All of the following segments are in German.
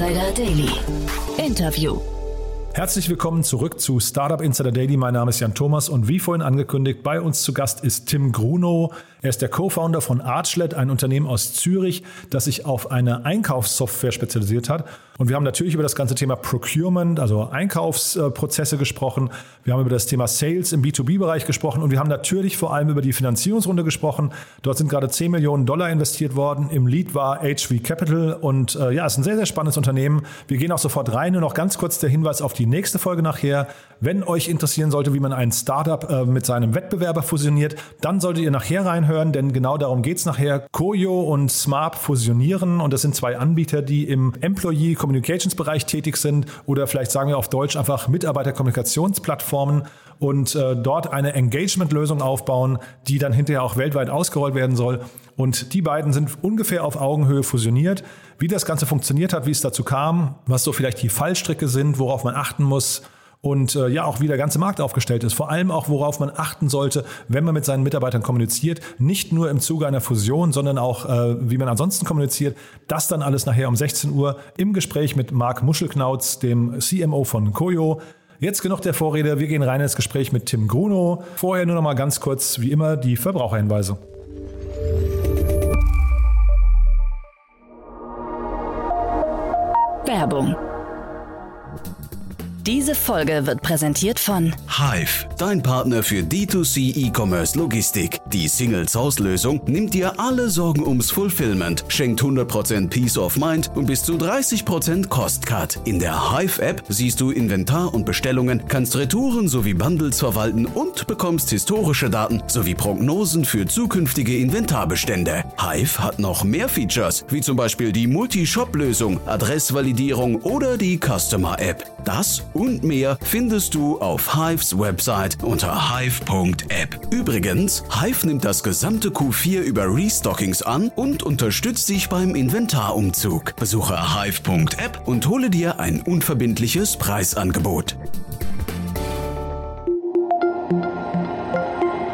Insider Daily. Interview. Herzlich willkommen zurück zu Startup Insider Daily. Mein Name ist Jan Thomas und wie vorhin angekündigt, bei uns zu Gast ist Tim Grunow. Er ist der Co-Founder von Archlet, ein Unternehmen aus Zürich, das sich auf eine Einkaufssoftware spezialisiert hat. Und wir haben natürlich über das ganze Thema Procurement, also Einkaufsprozesse gesprochen. Wir haben über das Thema Sales im B2B-Bereich gesprochen und wir haben natürlich vor allem über die Finanzierungsrunde gesprochen. Dort sind gerade 10 Millionen Dollar investiert worden. Im Lead war HV Capital und äh, ja, es ist ein sehr, sehr spannendes Unternehmen. Wir gehen auch sofort rein. Nur noch ganz kurz der Hinweis auf die nächste Folge nachher. Wenn euch interessieren sollte, wie man ein Startup äh, mit seinem Wettbewerber fusioniert, dann solltet ihr nachher reinhören, denn genau darum geht es nachher. Koyo und Smart fusionieren und das sind zwei Anbieter, die im Employee Communications Bereich tätig sind oder vielleicht sagen wir auf Deutsch einfach Mitarbeiterkommunikationsplattformen und äh, dort eine Engagement-Lösung aufbauen, die dann hinterher auch weltweit ausgerollt werden soll. Und die beiden sind ungefähr auf Augenhöhe fusioniert. Wie das Ganze funktioniert hat, wie es dazu kam, was so vielleicht die Fallstricke sind, worauf man achten muss, und äh, ja auch wie der ganze Markt aufgestellt ist. Vor allem auch, worauf man achten sollte, wenn man mit seinen Mitarbeitern kommuniziert. Nicht nur im Zuge einer Fusion, sondern auch, äh, wie man ansonsten kommuniziert. Das dann alles nachher um 16 Uhr im Gespräch mit Marc Muschelknauz, dem CMO von Koyo. Jetzt genug der Vorrede, wir gehen rein ins Gespräch mit Tim Gruno. Vorher nur noch mal ganz kurz, wie immer, die Verbraucherhinweise. Werbung diese Folge wird präsentiert von Hive, dein Partner für D2C E-Commerce Logistik. Die Single Source Lösung nimmt dir alle Sorgen ums Fulfillment, schenkt 100% Peace of Mind und bis zu 30% Cost Cut. In der Hive App siehst du Inventar und Bestellungen, kannst Retouren sowie Bundles verwalten und bekommst historische Daten sowie Prognosen für zukünftige Inventarbestände. Hive hat noch mehr Features, wie zum Beispiel die Multi-Shop-Lösung, Adressvalidierung oder die Customer App. Das und mehr findest du auf Hives Website unter hive.app. Übrigens, Hive nimmt das gesamte Q4 über Restockings an und unterstützt dich beim Inventarumzug. Besuche hive.app und hole dir ein unverbindliches Preisangebot.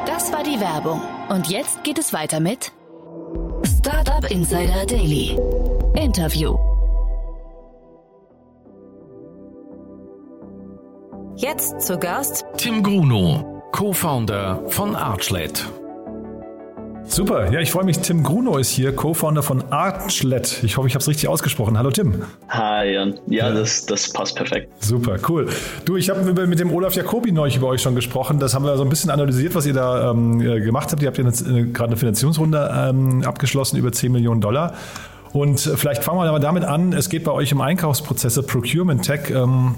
Das war die Werbung. Und jetzt geht es weiter mit Startup Insider Daily. Interview. Jetzt zu Gast Tim Gruno, Co-Founder von Archlet. Super, ja, ich freue mich. Tim Gruno ist hier, Co-Founder von Archlet. Ich hoffe, ich habe es richtig ausgesprochen. Hallo Tim. Hi Jan. Ja, ja. Das, das passt perfekt. Super, cool. Du, ich habe mit dem Olaf Jacobi neulich über euch schon gesprochen. Das haben wir so ein bisschen analysiert, was ihr da ähm, gemacht habt. Ihr habt ja äh, gerade eine Finanzierungsrunde ähm, abgeschlossen über 10 Millionen Dollar. Und äh, vielleicht fangen wir aber damit an. Es geht bei euch um Einkaufsprozesse, Procurement Tech. Ähm,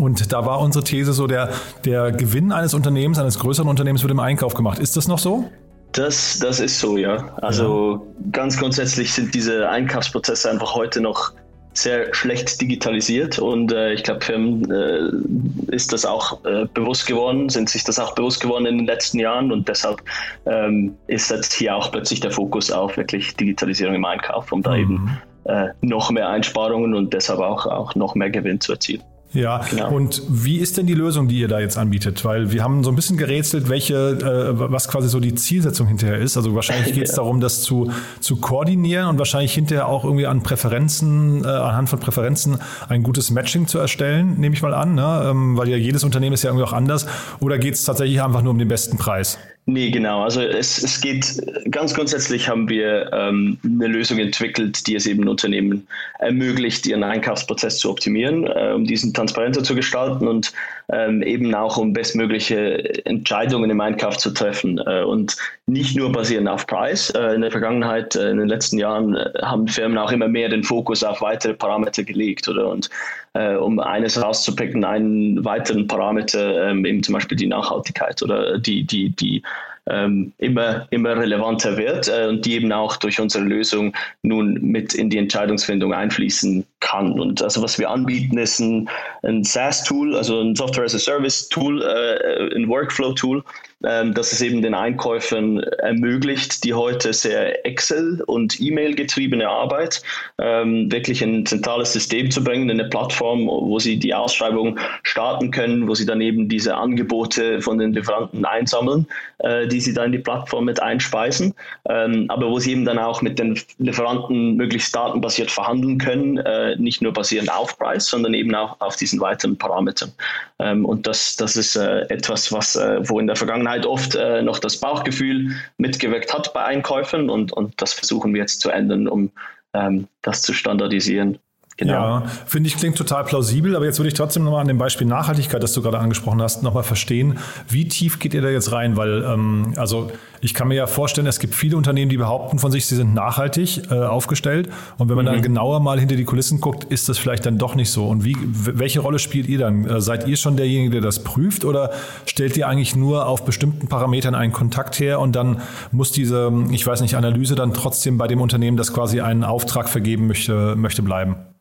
und da war unsere These so, der, der Gewinn eines Unternehmens, eines größeren Unternehmens wird im Einkauf gemacht. Ist das noch so? Das, das ist so, ja. Also ja. ganz grundsätzlich sind diese Einkaufsprozesse einfach heute noch sehr schlecht digitalisiert und äh, ich glaube, Firmen äh, ist das auch äh, bewusst geworden, sind sich das auch bewusst geworden in den letzten Jahren und deshalb ähm, ist jetzt hier auch plötzlich der Fokus auf wirklich Digitalisierung im Einkauf, um da mhm. eben äh, noch mehr Einsparungen und deshalb auch, auch noch mehr Gewinn zu erzielen. Ja, genau. und wie ist denn die Lösung, die ihr da jetzt anbietet? Weil wir haben so ein bisschen gerätselt, welche, äh, was quasi so die Zielsetzung hinterher ist. Also wahrscheinlich geht es darum, das zu, zu koordinieren und wahrscheinlich hinterher auch irgendwie an Präferenzen, äh, anhand von Präferenzen ein gutes Matching zu erstellen, nehme ich mal an, ne? ähm, weil ja jedes Unternehmen ist ja irgendwie auch anders. Oder geht es tatsächlich einfach nur um den besten Preis? Nee, genau. Also es, es geht ganz grundsätzlich haben wir ähm, eine Lösung entwickelt, die es eben Unternehmen ermöglicht, ihren Einkaufsprozess zu optimieren, äh, um diesen transparenter zu gestalten und ähm, eben auch um bestmögliche Entscheidungen im Einkauf zu treffen. Äh, und nicht nur basierend auf Preis. Äh, in der Vergangenheit, äh, in den letzten Jahren, äh, haben Firmen auch immer mehr den Fokus auf weitere Parameter gelegt. Oder? Und äh, um eines rauszupicken, einen weiteren Parameter, ähm, eben zum Beispiel die Nachhaltigkeit oder die, die, die ähm, immer, immer relevanter wird äh, und die eben auch durch unsere Lösung nun mit in die Entscheidungsfindung einfließen kann. Und also was wir anbieten, ist ein, ein SaaS-Tool, also ein Software as a Service-Tool, äh, ein Workflow-Tool, ähm, dass es eben den Einkäufern ermöglicht, die heute sehr Excel- und E-Mail getriebene Arbeit ähm, wirklich in ein zentrales System zu bringen, in eine Plattform, wo sie die Ausschreibung starten können, wo sie dann eben diese Angebote von den Lieferanten einsammeln, äh, die die sie da in die Plattform mit einspeisen, ähm, aber wo sie eben dann auch mit den Lieferanten möglichst datenbasiert verhandeln können, äh, nicht nur basierend auf Preis, sondern eben auch auf diesen weiteren Parametern. Ähm, und das, das ist äh, etwas, was, äh, wo in der Vergangenheit oft äh, noch das Bauchgefühl mitgewirkt hat bei Einkäufen und, und das versuchen wir jetzt zu ändern, um ähm, das zu standardisieren. Genau. Ja, finde ich, klingt total plausibel, aber jetzt würde ich trotzdem nochmal an dem Beispiel Nachhaltigkeit, das du gerade angesprochen hast, nochmal verstehen, wie tief geht ihr da jetzt rein? Weil, ähm, also ich kann mir ja vorstellen, es gibt viele Unternehmen, die behaupten von sich, sie sind nachhaltig äh, aufgestellt. Und wenn man mhm. dann genauer mal hinter die Kulissen guckt, ist das vielleicht dann doch nicht so. Und wie, welche Rolle spielt ihr dann? Äh, seid ihr schon derjenige, der das prüft oder stellt ihr eigentlich nur auf bestimmten Parametern einen Kontakt her und dann muss diese, ich weiß nicht, Analyse dann trotzdem bei dem Unternehmen, das quasi einen Auftrag vergeben möchte, möchte bleiben?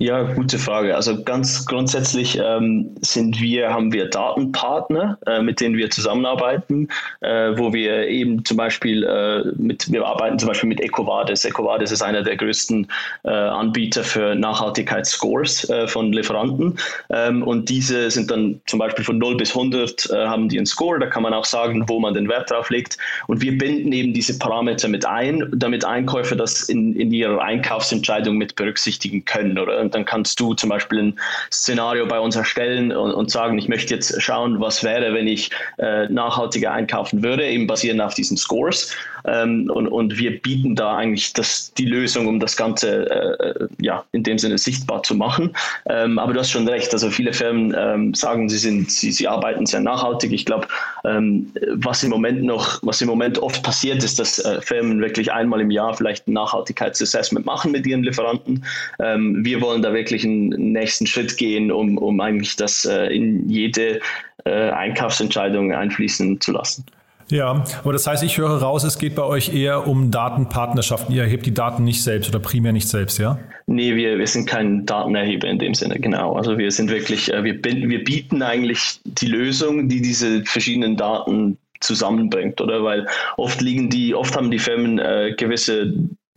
Ja, gute Frage. Also ganz grundsätzlich ähm, sind wir, haben wir Datenpartner, äh, mit denen wir zusammenarbeiten, äh, wo wir eben zum Beispiel äh, mit, wir arbeiten zum Beispiel mit EcoVadis. EcoVadis ist einer der größten äh, Anbieter für Nachhaltigkeitsscores äh, von Lieferanten. Ähm, und diese sind dann zum Beispiel von 0 bis 100 äh, haben die einen Score. Da kann man auch sagen, wo man den Wert drauf legt. Und wir binden eben diese Parameter mit ein, damit Einkäufer das in, in ihrer Einkaufsentscheidung mit berücksichtigen können. Oder? Und dann kannst du zum Beispiel ein Szenario bei uns erstellen und, und sagen, ich möchte jetzt schauen, was wäre, wenn ich äh, nachhaltiger einkaufen würde, eben basierend auf diesen Scores. Ähm, und, und wir bieten da eigentlich das, die Lösung, um das Ganze äh, ja, in dem Sinne sichtbar zu machen. Ähm, aber du hast schon recht, also viele Firmen ähm, sagen, sie, sind, sie, sie arbeiten sehr nachhaltig. Ich glaube, ähm, was im Moment noch, was im Moment oft passiert, ist, dass äh, Firmen wirklich einmal im Jahr vielleicht ein Nachhaltigkeitsassessment machen mit ihren Lieferanten. Ähm, wir wollen da wirklich einen nächsten Schritt gehen, um, um eigentlich das äh, in jede äh, Einkaufsentscheidung einfließen zu lassen. Ja, aber das heißt, ich höre raus, es geht bei euch eher um Datenpartnerschaften. Ihr erhebt die Daten nicht selbst oder primär nicht selbst, ja? Nee, wir, wir sind kein Datenerheber in dem Sinne, genau. Also wir sind wirklich, äh, wir, wir bieten eigentlich die Lösung, die diese verschiedenen Daten zusammenbringt, oder? Weil oft liegen die, oft haben die Firmen äh, gewisse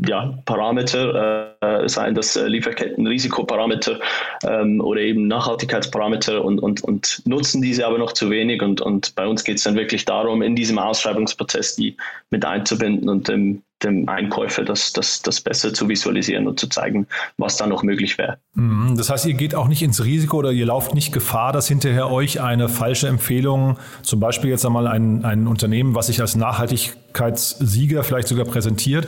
ja, Parameter, äh, seien das äh, Lieferkettenrisikoparameter ähm, oder eben Nachhaltigkeitsparameter und, und, und nutzen diese aber noch zu wenig. Und, und bei uns geht es dann wirklich darum, in diesem Ausschreibungsprozess die mit einzubinden und dem, dem Einkäufer das, das, das besser zu visualisieren und zu zeigen, was da noch möglich wäre. Mhm. Das heißt, ihr geht auch nicht ins Risiko oder ihr lauft nicht Gefahr, dass hinterher euch eine falsche Empfehlung, zum Beispiel jetzt einmal ein, ein Unternehmen, was sich als Nachhaltigkeitssieger vielleicht sogar präsentiert,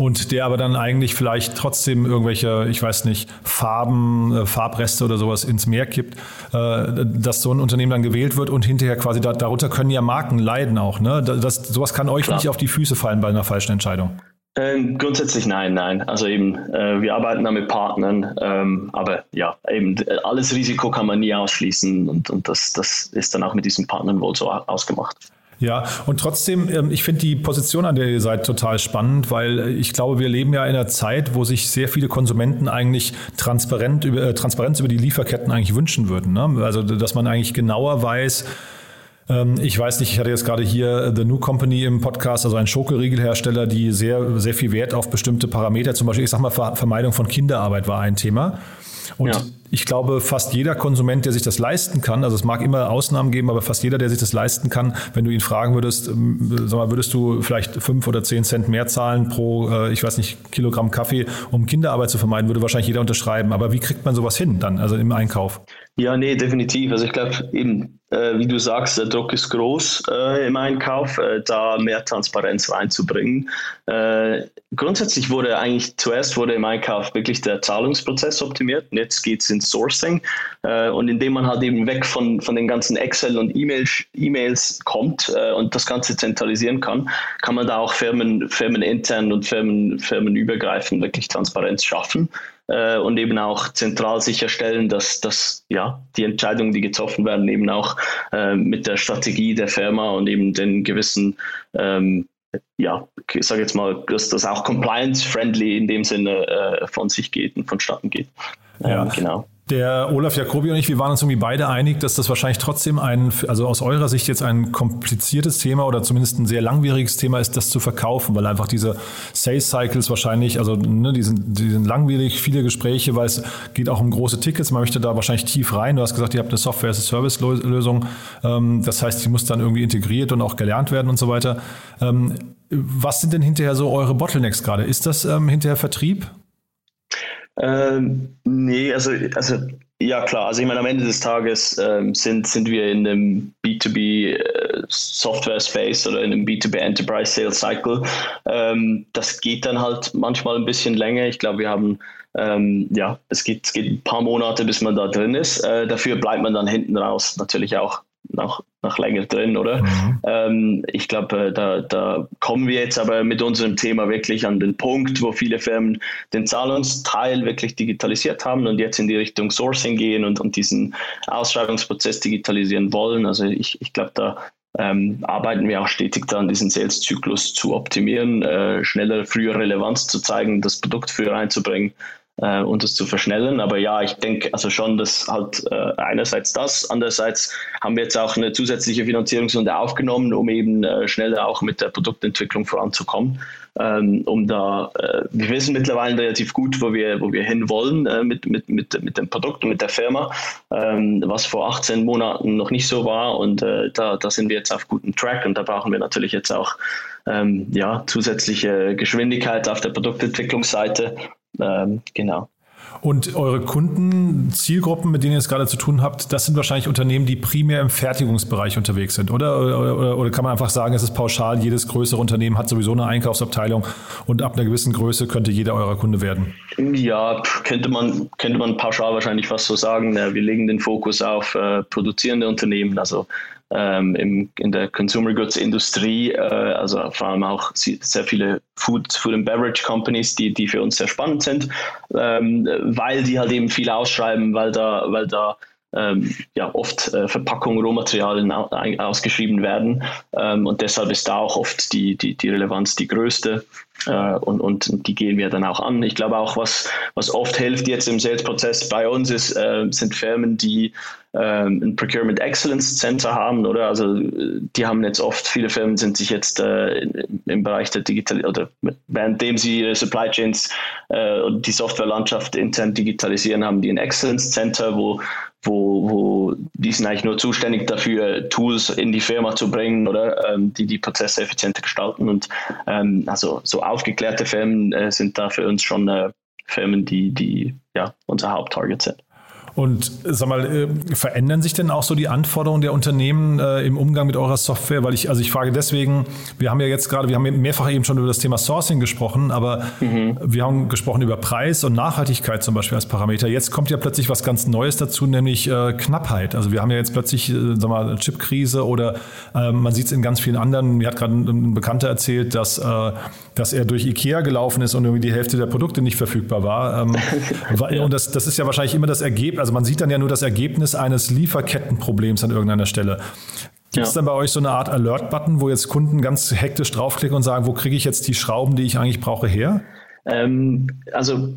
und der aber dann eigentlich vielleicht trotzdem irgendwelche, ich weiß nicht, Farben, äh, Farbreste oder sowas ins Meer kippt, äh, dass so ein Unternehmen dann gewählt wird und hinterher quasi da, darunter können ja Marken leiden auch. Ne? Das, sowas kann euch Klar. nicht auf die Füße fallen bei einer falschen Entscheidung. Ähm, grundsätzlich nein, nein. Also eben, äh, wir arbeiten da mit Partnern, ähm, aber ja, eben alles Risiko kann man nie ausschließen und, und das, das ist dann auch mit diesen Partnern wohl so ausgemacht. Ja, und trotzdem, ähm, ich finde die Position, an der ihr seid, total spannend, weil ich glaube, wir leben ja in einer Zeit, wo sich sehr viele Konsumenten eigentlich transparent über, äh, Transparenz über die Lieferketten eigentlich wünschen würden. Ne? Also, dass man eigentlich genauer weiß, ähm, ich weiß nicht, ich hatte jetzt gerade hier The New Company im Podcast, also ein Schokoriegelhersteller, die sehr, sehr viel Wert auf bestimmte Parameter, zum Beispiel, ich sag mal, Vermeidung von Kinderarbeit war ein Thema. Und ja. ich glaube, fast jeder Konsument, der sich das leisten kann, also es mag immer Ausnahmen geben, aber fast jeder, der sich das leisten kann, wenn du ihn fragen würdest, ähm, sag mal, würdest du vielleicht fünf oder zehn Cent mehr zahlen pro, äh, ich weiß nicht, Kilogramm Kaffee, um Kinderarbeit zu vermeiden, würde wahrscheinlich jeder unterschreiben. Aber wie kriegt man sowas hin dann, also im Einkauf? Ja, nee, definitiv. Also ich glaube eben, äh, wie du sagst, der Druck ist groß äh, im Einkauf, äh, da mehr Transparenz reinzubringen. Äh, grundsätzlich wurde eigentlich zuerst wurde im Einkauf wirklich der Zahlungsprozess optimiert. Und jetzt geht es ins Sourcing. Äh, und indem man halt eben weg von, von den ganzen Excel und E-Mails e kommt äh, und das Ganze zentralisieren kann, kann man da auch Firmen, Firmen intern und Firmen, firmenübergreifend wirklich Transparenz schaffen äh, und eben auch zentral sicherstellen, dass, dass ja, die Entscheidungen, die getroffen werden, eben auch äh, mit der Strategie der Firma und eben den gewissen ähm, ja, ich sage jetzt mal, dass das auch compliance-friendly in dem Sinne äh, von sich geht und vonstatten geht. Ähm, ja. Genau. Der Olaf Jacobi und ich, wir waren uns irgendwie beide einig, dass das wahrscheinlich trotzdem ein, also aus eurer Sicht jetzt ein kompliziertes Thema oder zumindest ein sehr langwieriges Thema ist, das zu verkaufen, weil einfach diese Sales Cycles wahrscheinlich, also ne, die, sind, die sind langwierig, viele Gespräche, weil es geht auch um große Tickets, man möchte da wahrscheinlich tief rein. Du hast gesagt, ihr habt eine Software-as-a-Service-Lösung, ähm, das heißt, die muss dann irgendwie integriert und auch gelernt werden und so weiter. Ähm, was sind denn hinterher so eure Bottlenecks gerade? Ist das ähm, hinterher Vertrieb? Ähm, nee, also, also ja klar, also ich meine, am Ende des Tages ähm, sind, sind wir in einem B2B äh, Software Space oder in einem B2B Enterprise Sales Cycle. Ähm, das geht dann halt manchmal ein bisschen länger. Ich glaube, wir haben ähm, ja, es geht, es geht ein paar Monate, bis man da drin ist. Äh, dafür bleibt man dann hinten raus natürlich auch noch, noch länger drin, oder? Mhm. Ähm, ich glaube, äh, da, da kommen wir jetzt aber mit unserem Thema wirklich an den Punkt, wo viele Firmen den Zahlungsteil wirklich digitalisiert haben und jetzt in die Richtung Sourcing gehen und, und diesen Ausschreibungsprozess digitalisieren wollen. Also ich, ich glaube, da ähm, arbeiten wir auch stetig daran, diesen Sales-Zyklus zu optimieren, äh, schneller, früher Relevanz zu zeigen, das Produkt früher einzubringen äh, und das zu verschnellen. Aber ja, ich denke also schon, dass halt äh, einerseits das, andererseits haben wir jetzt auch eine zusätzliche Finanzierungsrunde aufgenommen, um eben äh, schneller auch mit der Produktentwicklung voranzukommen. Ähm, um da, äh, wir wissen mittlerweile relativ gut, wo wir, wo wir hinwollen äh, mit, mit, mit, mit dem Produkt und mit der Firma, ähm, was vor 18 Monaten noch nicht so war. Und äh, da, da sind wir jetzt auf gutem Track und da brauchen wir natürlich jetzt auch ähm, ja, zusätzliche Geschwindigkeit auf der Produktentwicklungsseite, ähm, genau. Und eure Kunden, Zielgruppen, mit denen ihr es gerade zu tun habt, das sind wahrscheinlich Unternehmen, die primär im Fertigungsbereich unterwegs sind, oder? Oder, oder, oder kann man einfach sagen, es ist pauschal, jedes größere Unternehmen hat sowieso eine Einkaufsabteilung und ab einer gewissen Größe könnte jeder eurer Kunde werden? Ja, könnte man, könnte man pauschal wahrscheinlich fast so sagen. Wir legen den Fokus auf äh, produzierende Unternehmen, also ähm, im, in der Consumer Goods Industrie, äh, also vor allem auch sehr viele Food, Food and Beverage Companies, die, die für uns sehr spannend sind, ähm, weil die halt eben viel ausschreiben, weil da, weil da ähm, ja, oft äh, Verpackungen, Rohmaterialien ausgeschrieben werden. Ähm, und deshalb ist da auch oft die, die, die Relevanz die größte. Äh, und, und die gehen wir dann auch an. Ich glaube auch, was, was oft hilft jetzt im Sales-Prozess bei uns ist, äh, sind Firmen, die ähm, ein Procurement Excellence Center haben, oder? Also die haben jetzt oft, viele Firmen sind sich jetzt äh, im Bereich der Digital oder währenddem sie ihre Supply Chains äh, und die Softwarelandschaft intern digitalisieren, haben die ein Excellence Center, wo wo, wo die sind eigentlich nur zuständig dafür, Tools in die Firma zu bringen oder ähm, die die Prozesse effizienter gestalten. Und ähm, also so aufgeklärte Firmen äh, sind da für uns schon äh, Firmen, die, die ja unser Haupttarget sind. Und sag mal, äh, verändern sich denn auch so die Anforderungen der Unternehmen äh, im Umgang mit eurer Software? Weil ich, also ich frage deswegen, wir haben ja jetzt gerade, wir haben mehrfach eben schon über das Thema Sourcing gesprochen, aber mhm. wir haben gesprochen über Preis und Nachhaltigkeit zum Beispiel als Parameter. Jetzt kommt ja plötzlich was ganz Neues dazu, nämlich äh, Knappheit. Also wir haben ja jetzt plötzlich, äh, sag mal, Chipkrise oder äh, man sieht es in ganz vielen anderen. Mir hat gerade ein, ein Bekannter erzählt, dass, äh, dass er durch Ikea gelaufen ist und irgendwie die Hälfte der Produkte nicht verfügbar war. Ähm, und das, das ist ja wahrscheinlich immer das Ergebnis, also man sieht dann ja nur das Ergebnis eines Lieferkettenproblems an irgendeiner Stelle. Gibt es ja. dann bei euch so eine Art Alert-Button, wo jetzt Kunden ganz hektisch draufklicken und sagen, wo kriege ich jetzt die Schrauben, die ich eigentlich brauche, her? Ähm, also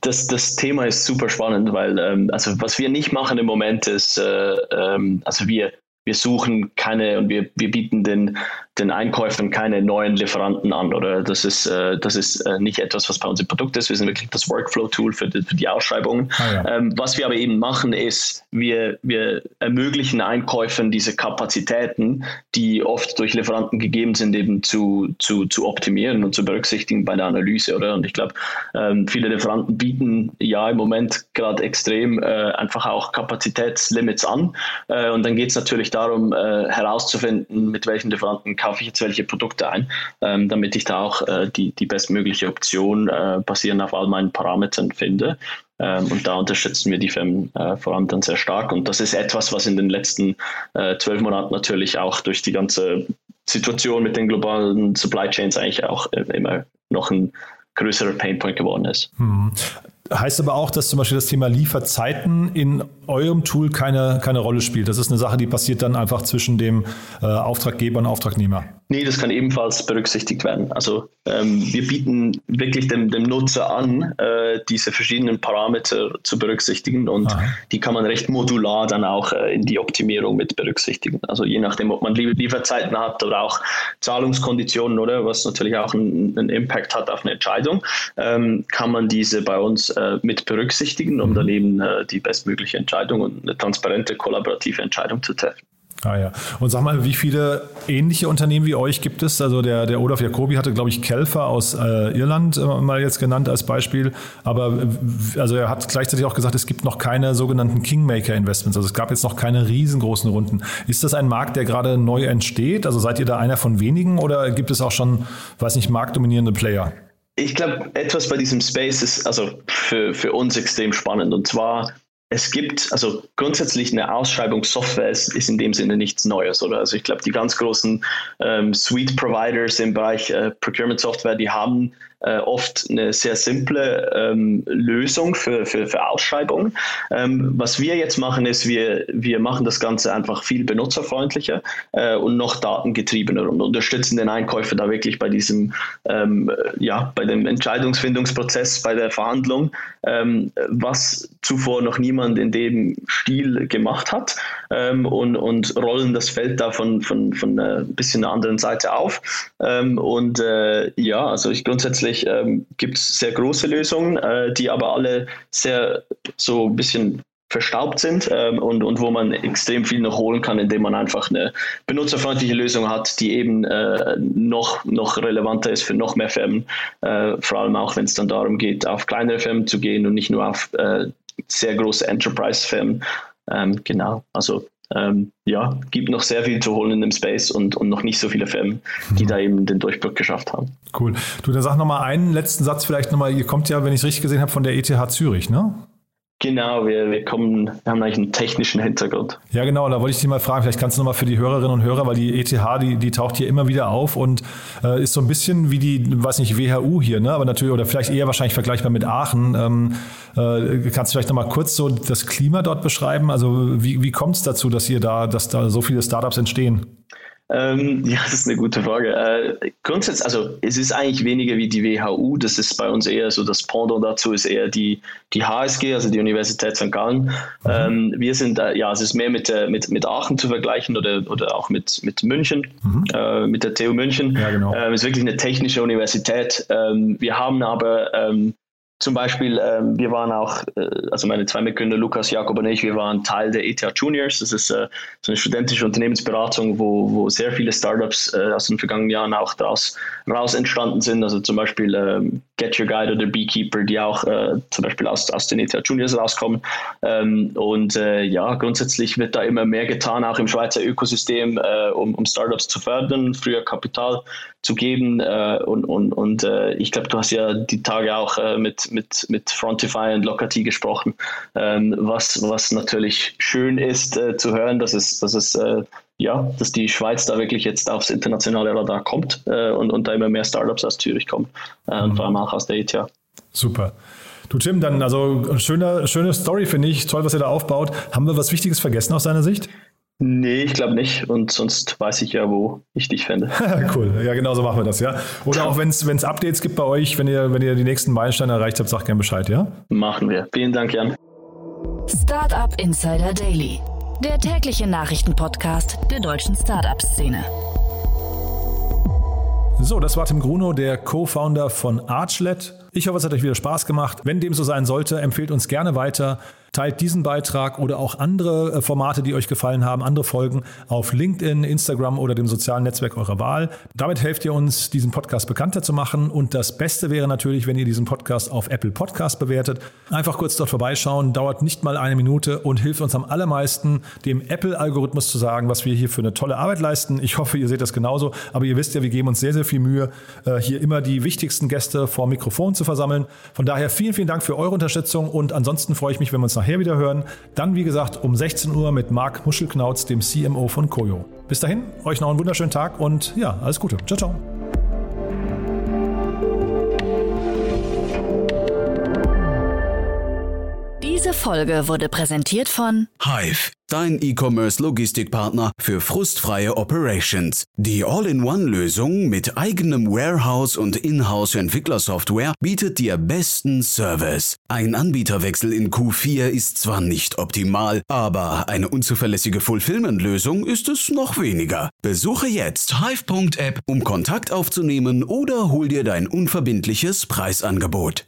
das, das Thema ist super spannend, weil ähm, also was wir nicht machen im Moment ist, äh, ähm, also wir, wir suchen keine und wir, wir bieten den den Einkäufern keine neuen Lieferanten an oder das ist, äh, das ist äh, nicht etwas, was bei uns im Produkt ist. Wir sind wirklich das Workflow-Tool für die, für die Ausschreibungen. Ah, ja. ähm, was wir aber eben machen, ist, wir, wir ermöglichen Einkäufern diese Kapazitäten, die oft durch Lieferanten gegeben sind, eben zu, zu, zu optimieren und zu berücksichtigen bei der Analyse, oder? Und ich glaube, ähm, viele Lieferanten bieten ja im Moment gerade extrem äh, einfach auch Kapazitätslimits an. Äh, und dann geht es natürlich darum, äh, herauszufinden, mit welchen Lieferanten kaufe ich jetzt welche Produkte ein, ähm, damit ich da auch äh, die, die bestmögliche Option äh, basierend auf all meinen Parametern finde. Ähm, und da unterstützen wir die Firmen äh, vor allem dann sehr stark. Und das ist etwas, was in den letzten äh, zwölf Monaten natürlich auch durch die ganze Situation mit den globalen Supply Chains eigentlich auch äh, immer noch ein größerer Painpoint geworden ist. Hm. Heißt aber auch, dass zum Beispiel das Thema Lieferzeiten in eurem Tool keine, keine Rolle spielt. Das ist eine Sache, die passiert dann einfach zwischen dem äh, Auftraggeber und Auftragnehmer. Nee, das kann ebenfalls berücksichtigt werden. Also ähm, wir bieten wirklich dem, dem Nutzer an, äh, diese verschiedenen Parameter zu berücksichtigen und Aha. die kann man recht modular dann auch äh, in die Optimierung mit berücksichtigen. Also je nachdem, ob man Lieferzeiten hat oder auch Zahlungskonditionen oder was natürlich auch einen, einen Impact hat auf eine Entscheidung, ähm, kann man diese bei uns äh, mit berücksichtigen, um mhm. dann eben äh, die bestmögliche Entscheidung und eine transparente, kollaborative Entscheidung zu treffen. Ah ja. Und sag mal, wie viele ähnliche Unternehmen wie euch gibt es? Also der, der Olaf Jacobi hatte, glaube ich, Kelfer aus äh, Irland äh, mal jetzt genannt als Beispiel. Aber also er hat gleichzeitig auch gesagt, es gibt noch keine sogenannten Kingmaker-Investments. Also es gab jetzt noch keine riesengroßen Runden. Ist das ein Markt, der gerade neu entsteht? Also seid ihr da einer von wenigen oder gibt es auch schon, weiß nicht, marktdominierende Player? Ich glaube, etwas bei diesem Space ist also für, für uns extrem spannend. Und zwar es gibt, also grundsätzlich eine Ausschreibungssoftware ist, ist in dem Sinne nichts Neues, oder? Also ich glaube, die ganz großen ähm, Suite-Providers im Bereich äh, Procurement-Software, die haben äh, oft eine sehr simple ähm, Lösung für, für, für Ausschreibungen. Ähm, was wir jetzt machen, ist, wir, wir machen das Ganze einfach viel benutzerfreundlicher äh, und noch datengetriebener und unterstützen den Einkäufer da wirklich bei diesem, ähm, ja, bei dem Entscheidungsfindungsprozess, bei der Verhandlung, ähm, was zuvor noch niemand in dem Stil gemacht hat ähm, und, und rollen das Feld da von, von, von ein bisschen einer anderen Seite auf. Ähm, und äh, ja, also ich grundsätzlich Natürlich ähm, gibt es sehr große Lösungen, äh, die aber alle sehr so ein bisschen verstaubt sind ähm, und, und wo man extrem viel noch holen kann, indem man einfach eine benutzerfreundliche Lösung hat, die eben äh, noch, noch relevanter ist für noch mehr Firmen, äh, vor allem auch wenn es dann darum geht, auf kleinere Firmen zu gehen und nicht nur auf äh, sehr große Enterprise-Firmen. Ähm, genau, also ähm, ja, gibt noch sehr viel zu holen in dem Space und, und noch nicht so viele Firmen, die mhm. da eben den Durchbruch geschafft haben. Cool. Du, dann sag nochmal einen letzten Satz vielleicht nochmal. Ihr kommt ja, wenn ich es richtig gesehen habe, von der ETH Zürich, ne? Genau, wir, wir kommen, wir haben eigentlich einen technischen Hintergrund. Ja, genau, da wollte ich dich mal fragen, vielleicht kannst du nochmal für die Hörerinnen und Hörer, weil die ETH, die, die taucht hier immer wieder auf und äh, ist so ein bisschen wie die, weiß nicht, WHU hier, ne? Aber natürlich, oder vielleicht eher wahrscheinlich vergleichbar mit Aachen. Ähm, äh, kannst du vielleicht nochmal kurz so das Klima dort beschreiben? Also wie, wie kommt es dazu, dass ihr da, dass da so viele Startups entstehen? Ähm, ja, das ist eine gute Frage. Äh, grundsätzlich, also es ist eigentlich weniger wie die WHU, das ist bei uns eher so, das Pendant dazu ist eher die, die HSG, also die Universität St. Gallen. Mhm. Ähm, wir sind, äh, ja, es ist mehr mit, äh, mit, mit Aachen zu vergleichen oder, oder auch mit, mit München, mhm. äh, mit der TU München. Ja, genau. Ähm, es ist wirklich eine technische Universität. Ähm, wir haben aber ähm, zum Beispiel, ähm, wir waren auch, äh, also meine zwei Mitgründer, Lukas, Jakob und ich, wir waren Teil der ETH Juniors. Das ist äh, so eine studentische Unternehmensberatung, wo, wo sehr viele Startups äh, aus den vergangenen Jahren auch daraus raus entstanden sind. Also zum Beispiel ähm, Get Your Guide oder Beekeeper, die auch äh, zum Beispiel aus, aus den ETH Juniors rauskommen. Ähm, und äh, ja, grundsätzlich wird da immer mehr getan, auch im Schweizer Ökosystem, äh, um, um Startups zu fördern, früher Kapital zu geben. und und, und ich glaube, du hast ja die Tage auch mit mit, mit Frontify und Lockerty gesprochen, ähm, was, was natürlich schön ist äh, zu hören, dass es, dass es äh, ja, dass die Schweiz da wirklich jetzt aufs internationale Radar kommt äh, und, und da immer mehr Startups aus Zürich kommen äh, und mhm. vor allem auch aus der ETH. Super. Du Tim, dann also schöne, schöne Story finde ich, toll, was ihr da aufbaut. Haben wir was Wichtiges vergessen aus deiner Sicht? Nee, ich glaube nicht. Und sonst weiß ich ja, wo ich dich fände. cool. Ja, genau so machen wir das, ja. Oder auch wenn es Updates gibt bei euch, wenn ihr, wenn ihr die nächsten Meilensteine erreicht habt, sagt gerne Bescheid, ja? Machen wir. Vielen Dank, Jan. Startup Insider Daily. Der tägliche Nachrichtenpodcast der deutschen Startup-Szene. So, das war Tim Gruno, der Co-Founder von Archlet. Ich hoffe, es hat euch wieder Spaß gemacht. Wenn dem so sein sollte, empfehlt uns gerne weiter. Teilt diesen Beitrag oder auch andere äh, Formate, die euch gefallen haben, andere Folgen auf LinkedIn, Instagram oder dem sozialen Netzwerk eurer Wahl. Damit helft ihr uns, diesen Podcast bekannter zu machen. Und das Beste wäre natürlich, wenn ihr diesen Podcast auf Apple Podcast bewertet. Einfach kurz dort vorbeischauen, dauert nicht mal eine Minute und hilft uns am allermeisten, dem Apple-Algorithmus zu sagen, was wir hier für eine tolle Arbeit leisten. Ich hoffe, ihr seht das genauso. Aber ihr wisst ja, wir geben uns sehr, sehr viel Mühe, äh, hier immer die wichtigsten Gäste vor Mikrofon zu versammeln. Von daher vielen, vielen Dank für eure Unterstützung und ansonsten freue ich mich, wenn wir uns nachher wieder hören. Dann, wie gesagt, um 16 Uhr mit Marc Muschelknauz, dem CMO von Koyo. Bis dahin, euch noch einen wunderschönen Tag und ja, alles Gute. Ciao, ciao. Diese Folge wurde präsentiert von Hive, dein E-Commerce-Logistikpartner für frustfreie Operations. Die All-in-One-Lösung mit eigenem Warehouse und Inhouse-Entwicklersoftware bietet dir besten Service. Ein Anbieterwechsel in Q4 ist zwar nicht optimal, aber eine unzuverlässige Fulfillment-Lösung ist es noch weniger. Besuche jetzt hive.app, um Kontakt aufzunehmen oder hol dir dein unverbindliches Preisangebot.